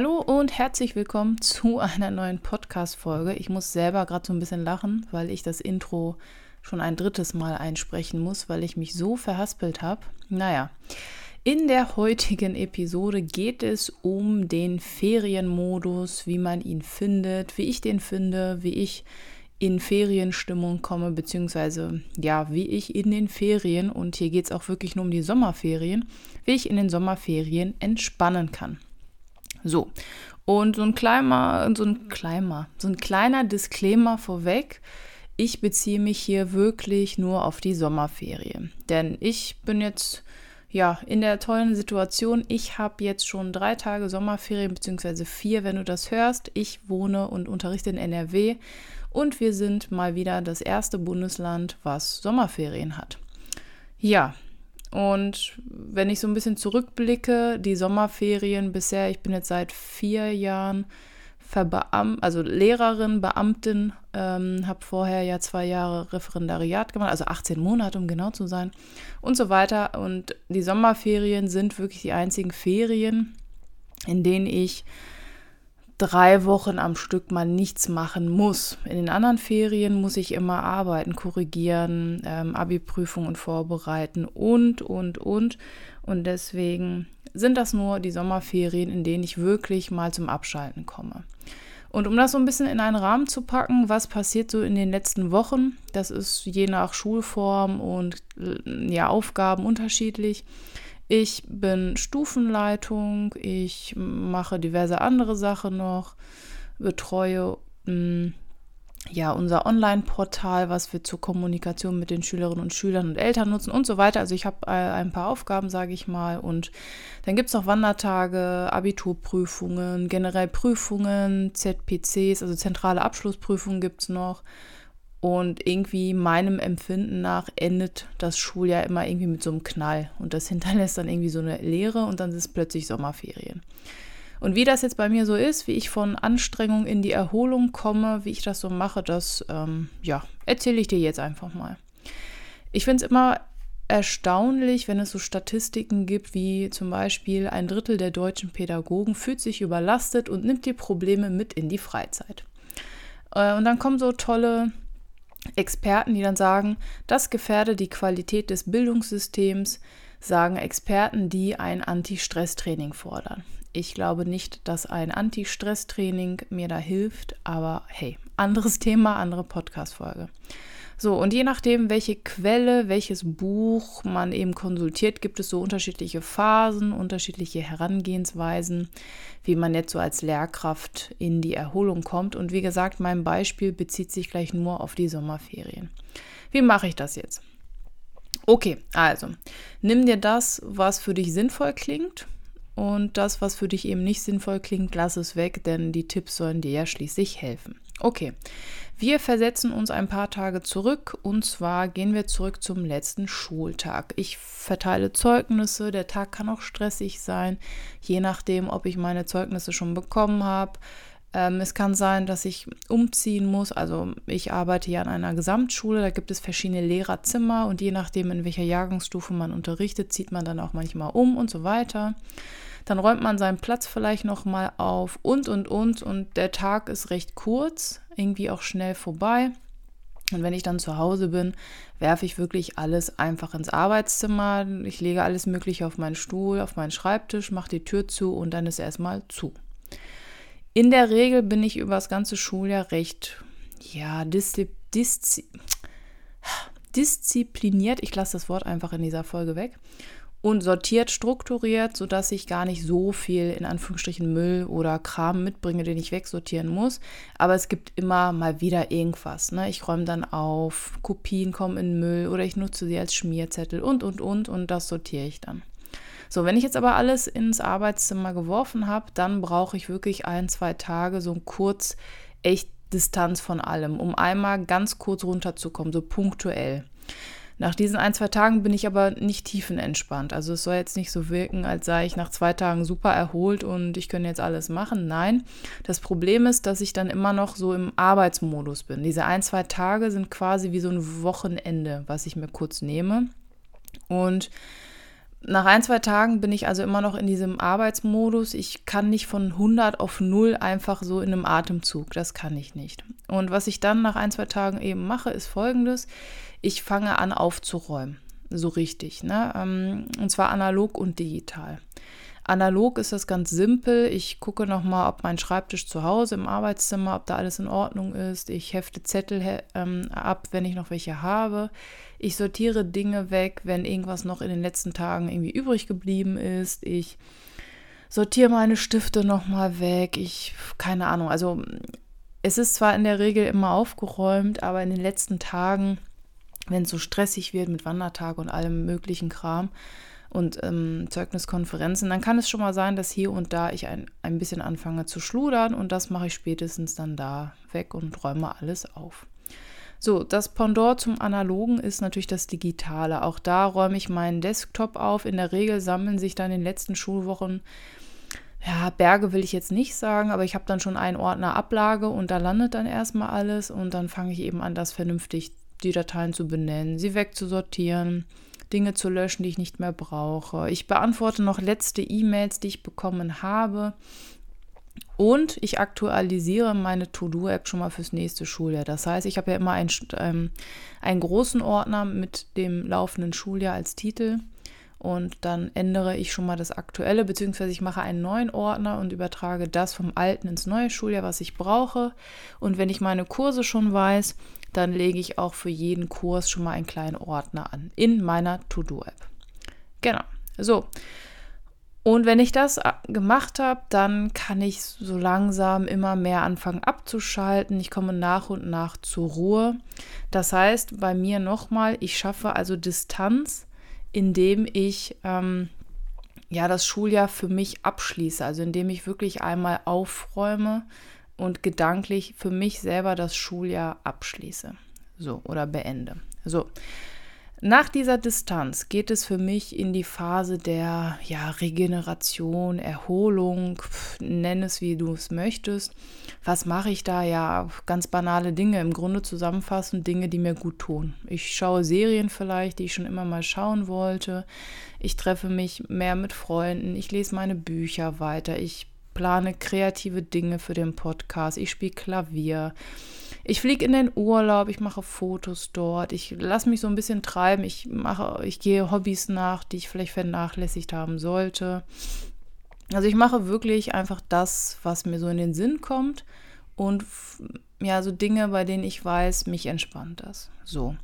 Hallo und herzlich willkommen zu einer neuen Podcast-Folge. Ich muss selber gerade so ein bisschen lachen, weil ich das Intro schon ein drittes Mal einsprechen muss, weil ich mich so verhaspelt habe. Naja, in der heutigen Episode geht es um den Ferienmodus, wie man ihn findet, wie ich den finde, wie ich in Ferienstimmung komme, beziehungsweise ja, wie ich in den Ferien, und hier geht es auch wirklich nur um die Sommerferien, wie ich in den Sommerferien entspannen kann. So. Und so ein kleiner, so ein kleiner, so ein kleiner Disclaimer vorweg. Ich beziehe mich hier wirklich nur auf die Sommerferien. Denn ich bin jetzt ja in der tollen Situation. Ich habe jetzt schon drei Tage Sommerferien, beziehungsweise vier, wenn du das hörst. Ich wohne und unterrichte in NRW und wir sind mal wieder das erste Bundesland, was Sommerferien hat. Ja, und wenn ich so ein bisschen zurückblicke, die Sommerferien bisher, ich bin jetzt seit vier Jahren Verbeam also Lehrerin, Beamtin, ähm, habe vorher ja zwei Jahre Referendariat gemacht, also 18 Monate, um genau zu sein, und so weiter. Und die Sommerferien sind wirklich die einzigen Ferien, in denen ich drei Wochen am Stück mal nichts machen muss. In den anderen Ferien muss ich immer arbeiten, korrigieren, ähm, Abi-Prüfungen vorbereiten und, und, und. Und deswegen sind das nur die Sommerferien, in denen ich wirklich mal zum Abschalten komme. Und um das so ein bisschen in einen Rahmen zu packen, was passiert so in den letzten Wochen, das ist je nach Schulform und äh, ja, Aufgaben unterschiedlich. Ich bin Stufenleitung, ich mache diverse andere Sachen noch, betreue mh, mm, ja unser Online-Portal, was wir zur Kommunikation mit den Schülerinnen und Schülern und Eltern nutzen und so weiter. Also ich habe äh, ein paar Aufgaben, sage ich mal. Und dann gibt es noch Wandertage, Abiturprüfungen, generell Prüfungen, ZPCs, also zentrale Abschlussprüfungen gibt es noch. Und irgendwie meinem Empfinden nach endet das Schuljahr immer irgendwie mit so einem Knall. Und das hinterlässt dann irgendwie so eine Leere und dann ist es plötzlich Sommerferien. Und wie das jetzt bei mir so ist, wie ich von Anstrengung in die Erholung komme, wie ich das so mache, das ähm, ja, erzähle ich dir jetzt einfach mal. Ich finde es immer erstaunlich, wenn es so Statistiken gibt, wie zum Beispiel ein Drittel der deutschen Pädagogen fühlt sich überlastet und nimmt die Probleme mit in die Freizeit. Äh, und dann kommen so tolle Experten, die dann sagen, das gefährde die Qualität des Bildungssystems, sagen Experten, die ein Anti-Stress-Training fordern. Ich glaube nicht, dass ein Anti-Stress-Training mir da hilft, aber hey, anderes Thema, andere Podcast-Folge. So, und je nachdem, welche Quelle, welches Buch man eben konsultiert, gibt es so unterschiedliche Phasen, unterschiedliche Herangehensweisen, wie man jetzt so als Lehrkraft in die Erholung kommt. Und wie gesagt, mein Beispiel bezieht sich gleich nur auf die Sommerferien. Wie mache ich das jetzt? Okay, also nimm dir das, was für dich sinnvoll klingt. Und das, was für dich eben nicht sinnvoll klingt, lass es weg, denn die Tipps sollen dir ja schließlich helfen. Okay, wir versetzen uns ein paar Tage zurück und zwar gehen wir zurück zum letzten Schultag. Ich verteile Zeugnisse, der Tag kann auch stressig sein, je nachdem, ob ich meine Zeugnisse schon bekommen habe. Ähm, es kann sein, dass ich umziehen muss. Also ich arbeite ja an einer Gesamtschule, da gibt es verschiedene Lehrerzimmer und je nachdem, in welcher Jahrgangsstufe man unterrichtet, zieht man dann auch manchmal um und so weiter dann räumt man seinen Platz vielleicht nochmal auf und und und und der Tag ist recht kurz, irgendwie auch schnell vorbei. Und wenn ich dann zu Hause bin, werfe ich wirklich alles einfach ins Arbeitszimmer. Ich lege alles Mögliche auf meinen Stuhl, auf meinen Schreibtisch, mache die Tür zu und dann ist erstmal zu. In der Regel bin ich über das ganze Schuljahr recht, ja, diszi diszi diszipliniert. Ich lasse das Wort einfach in dieser Folge weg und sortiert, strukturiert, sodass ich gar nicht so viel in Anführungsstrichen Müll oder Kram mitbringe, den ich wegsortieren muss. Aber es gibt immer mal wieder irgendwas. Ne? Ich räume dann auf, Kopien kommen in Müll oder ich nutze sie als Schmierzettel und, und, und und das sortiere ich dann. So, wenn ich jetzt aber alles ins Arbeitszimmer geworfen habe, dann brauche ich wirklich ein, zwei Tage so kurz echt Distanz von allem, um einmal ganz kurz runterzukommen, so punktuell. Nach diesen ein, zwei Tagen bin ich aber nicht tiefenentspannt. Also es soll jetzt nicht so wirken, als sei ich nach zwei Tagen super erholt und ich könnte jetzt alles machen. Nein, das Problem ist, dass ich dann immer noch so im Arbeitsmodus bin. Diese ein, zwei Tage sind quasi wie so ein Wochenende, was ich mir kurz nehme. Und nach ein, zwei Tagen bin ich also immer noch in diesem Arbeitsmodus. Ich kann nicht von 100 auf 0 einfach so in einem Atemzug. Das kann ich nicht. Und was ich dann nach ein, zwei Tagen eben mache, ist folgendes. Ich fange an aufzuräumen. So richtig. Ne? Ähm, und zwar analog und digital. Analog ist das ganz simpel. Ich gucke nochmal, ob mein Schreibtisch zu Hause im Arbeitszimmer, ob da alles in Ordnung ist. Ich hefte Zettel ähm, ab, wenn ich noch welche habe. Ich sortiere Dinge weg, wenn irgendwas noch in den letzten Tagen irgendwie übrig geblieben ist. Ich sortiere meine Stifte nochmal weg. Ich, keine Ahnung. Also, es ist zwar in der Regel immer aufgeräumt, aber in den letzten Tagen, wenn es so stressig wird mit Wandertag und allem möglichen Kram, und ähm, Zeugniskonferenzen, dann kann es schon mal sein, dass hier und da ich ein, ein bisschen anfange zu schludern und das mache ich spätestens dann da weg und räume alles auf. So, das Pendant zum Analogen ist natürlich das Digitale. Auch da räume ich meinen Desktop auf. In der Regel sammeln sich dann in den letzten Schulwochen, ja, Berge will ich jetzt nicht sagen, aber ich habe dann schon einen Ordner Ablage und da landet dann erstmal alles und dann fange ich eben an, das vernünftig die Dateien zu benennen, sie wegzusortieren, Dinge zu löschen, die ich nicht mehr brauche. Ich beantworte noch letzte E-Mails, die ich bekommen habe. Und ich aktualisiere meine To-Do-App schon mal fürs nächste Schuljahr. Das heißt, ich habe ja immer einen, ähm, einen großen Ordner mit dem laufenden Schuljahr als Titel. Und dann ändere ich schon mal das aktuelle, beziehungsweise ich mache einen neuen Ordner und übertrage das vom alten ins neue Schuljahr, was ich brauche. Und wenn ich meine Kurse schon weiß, dann lege ich auch für jeden Kurs schon mal einen kleinen Ordner an in meiner To-Do-App. Genau. So. Und wenn ich das äh, gemacht habe, dann kann ich so langsam immer mehr anfangen abzuschalten. Ich komme nach und nach zur Ruhe. Das heißt, bei mir nochmal, ich schaffe also Distanz, indem ich ähm, ja das Schuljahr für mich abschließe. Also indem ich wirklich einmal aufräume, und gedanklich für mich selber das Schuljahr abschließe. So, oder beende. So. Nach dieser Distanz geht es für mich in die Phase der ja, Regeneration, Erholung, nenn es wie du es möchtest. Was mache ich da? Ja, ganz banale Dinge, im Grunde zusammenfassend Dinge, die mir gut tun. Ich schaue Serien vielleicht, die ich schon immer mal schauen wollte. Ich treffe mich mehr mit Freunden, ich lese meine Bücher weiter, ich plane kreative Dinge für den Podcast, ich spiele Klavier, ich fliege in den Urlaub, ich mache Fotos dort, ich lasse mich so ein bisschen treiben, ich mache, ich gehe Hobbys nach, die ich vielleicht vernachlässigt haben sollte. Also ich mache wirklich einfach das, was mir so in den Sinn kommt und ja, so Dinge, bei denen ich weiß, mich entspannt das. So.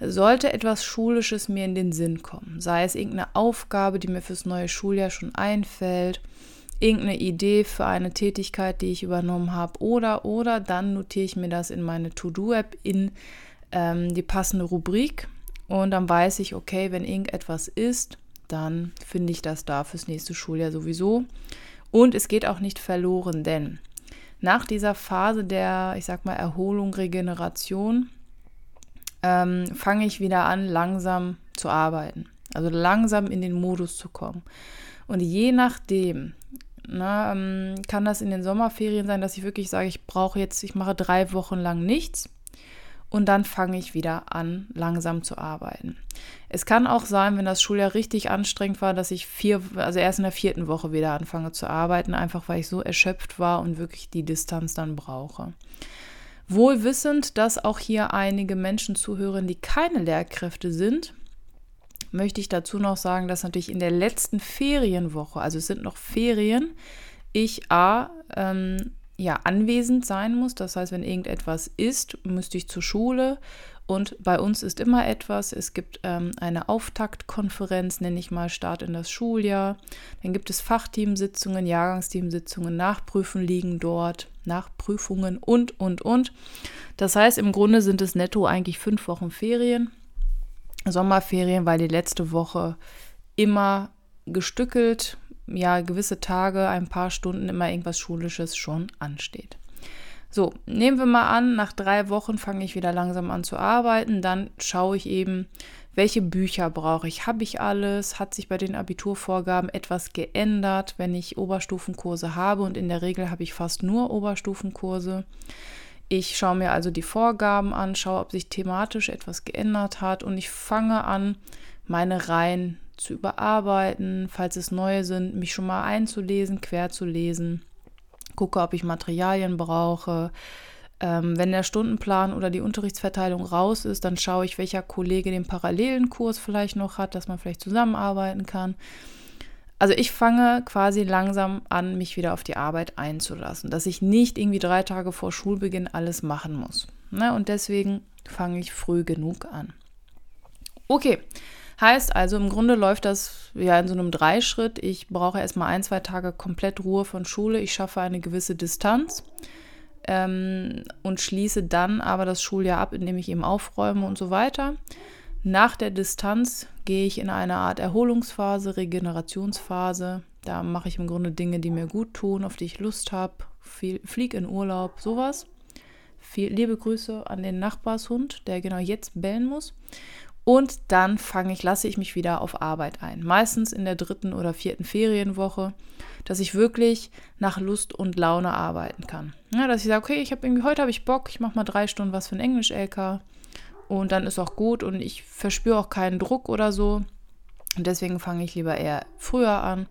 Sollte etwas Schulisches mir in den Sinn kommen, sei es irgendeine Aufgabe, die mir fürs neue Schuljahr schon einfällt, irgendeine Idee für eine Tätigkeit, die ich übernommen habe oder oder dann notiere ich mir das in meine To-Do-App in ähm, die passende Rubrik und dann weiß ich, okay, wenn irgendetwas ist, dann finde ich das da fürs nächste Schuljahr sowieso und es geht auch nicht verloren, denn nach dieser Phase der, ich sag mal, Erholung, Regeneration, ähm, fange ich wieder an, langsam zu arbeiten. Also langsam in den Modus zu kommen. Und je nachdem, na, ähm, kann das in den Sommerferien sein, dass ich wirklich sage, ich brauche jetzt, ich mache drei Wochen lang nichts und dann fange ich wieder an, langsam zu arbeiten. Es kann auch sein, wenn das Schuljahr richtig anstrengend war, dass ich vier, also erst in der vierten Woche wieder anfange zu arbeiten, einfach weil ich so erschöpft war und wirklich die Distanz dann brauche. Wohl wissend, dass auch hier einige Menschen zuhören, die keine Lehrkräfte sind, möchte ich dazu noch sagen, dass natürlich in der letzten Ferienwoche, also es sind noch Ferien, ich A, ähm, ja, anwesend sein muss. Das heißt, wenn irgendetwas ist, müsste ich zur Schule Und bei uns ist immer etwas. Es gibt ähm, eine Auftaktkonferenz, nenne ich mal, Start in das Schuljahr. Dann gibt es Fachteamsitzungen, Jahrgangsteamsitzungen, Nachprüfen liegen dort, Nachprüfungen und, und, und. Das heißt, im Grunde sind es netto eigentlich fünf Wochen Ferien. Sommerferien, weil die letzte Woche immer gestückelt, ja, gewisse Tage, ein paar Stunden immer irgendwas Schulisches schon ansteht. So, nehmen wir mal an, nach drei Wochen fange ich wieder langsam an zu arbeiten. Dann schaue ich eben, welche Bücher brauche ich. Habe ich alles? Hat sich bei den Abiturvorgaben etwas geändert, wenn ich Oberstufenkurse habe? Und in der Regel habe ich fast nur Oberstufenkurse. Ich schaue mir also die Vorgaben an, schaue, ob sich thematisch etwas geändert hat und ich fange an, meine Reihen zu überarbeiten, falls es neue sind, mich schon mal einzulesen, quer zu lesen gucke, ob ich Materialien brauche. Ähm, wenn der Stundenplan oder die Unterrichtsverteilung raus ist, dann schaue ich, welcher Kollege den parallelen Kurs vielleicht noch hat, dass man vielleicht zusammenarbeiten kann. Also ich fange quasi langsam an, mich wieder auf die Arbeit einzulassen, dass ich nicht irgendwie drei Tage vor Schulbeginn alles machen muss. Ne? Und deswegen fange ich früh genug an. Okay, Heißt also, im Grunde läuft das ja in so einem Dreischritt. Ich brauche erstmal ein, zwei Tage komplett Ruhe von Schule. Ich schaffe eine gewisse Distanz ähm, und schließe dann aber das Schuljahr ab, indem ich eben aufräume und so weiter. Nach der Distanz gehe ich in eine Art Erholungsphase, Regenerationsphase. Da mache ich im Grunde Dinge, die mir gut tun, auf die ich Lust habe. Fliege in Urlaub, sowas. Liebe Grüße an den Nachbarshund, der genau jetzt bellen muss. Und dann fange ich, lasse ich mich wieder auf Arbeit ein. Meistens in der dritten oder vierten Ferienwoche, dass ich wirklich nach Lust und Laune arbeiten kann. Ja, dass ich sage, okay, ich irgendwie, heute habe ich Bock, ich mache mal drei Stunden was für ein Englisch-LK und dann ist auch gut und ich verspüre auch keinen Druck oder so. Und deswegen fange ich lieber eher früher an.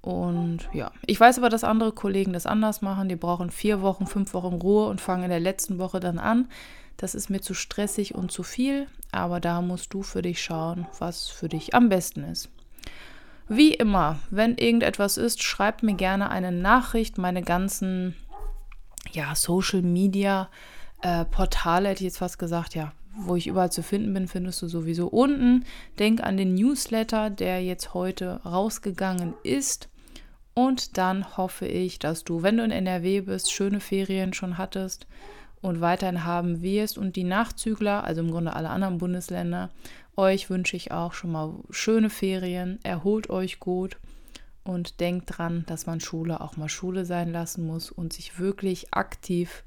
Und ja, ich weiß aber, dass andere Kollegen das anders machen. Die brauchen vier Wochen, fünf Wochen Ruhe und fangen in der letzten Woche dann an. Das ist mir zu stressig und zu viel, aber da musst du für dich schauen, was für dich am besten ist. Wie immer, wenn irgendetwas ist, schreib mir gerne eine Nachricht. Meine ganzen ja, Social Media äh, Portale, hätte ich jetzt fast gesagt, ja, wo ich überall zu finden bin, findest du sowieso unten. Denk an den Newsletter, der jetzt heute rausgegangen ist. Und dann hoffe ich, dass du, wenn du in NRW bist, schöne Ferien schon hattest und weiterhin haben wirst. Und die Nachzügler, also im Grunde alle anderen Bundesländer, euch wünsche ich auch schon mal schöne Ferien. Erholt euch gut und denkt dran, dass man Schule auch mal Schule sein lassen muss und sich wirklich aktiv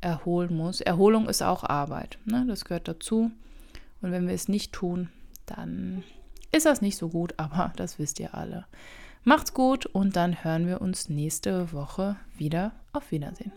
erholen muss. Erholung ist auch Arbeit, ne? das gehört dazu. Und wenn wir es nicht tun, dann ist das nicht so gut, aber das wisst ihr alle. Macht's gut und dann hören wir uns nächste Woche wieder. Auf Wiedersehen.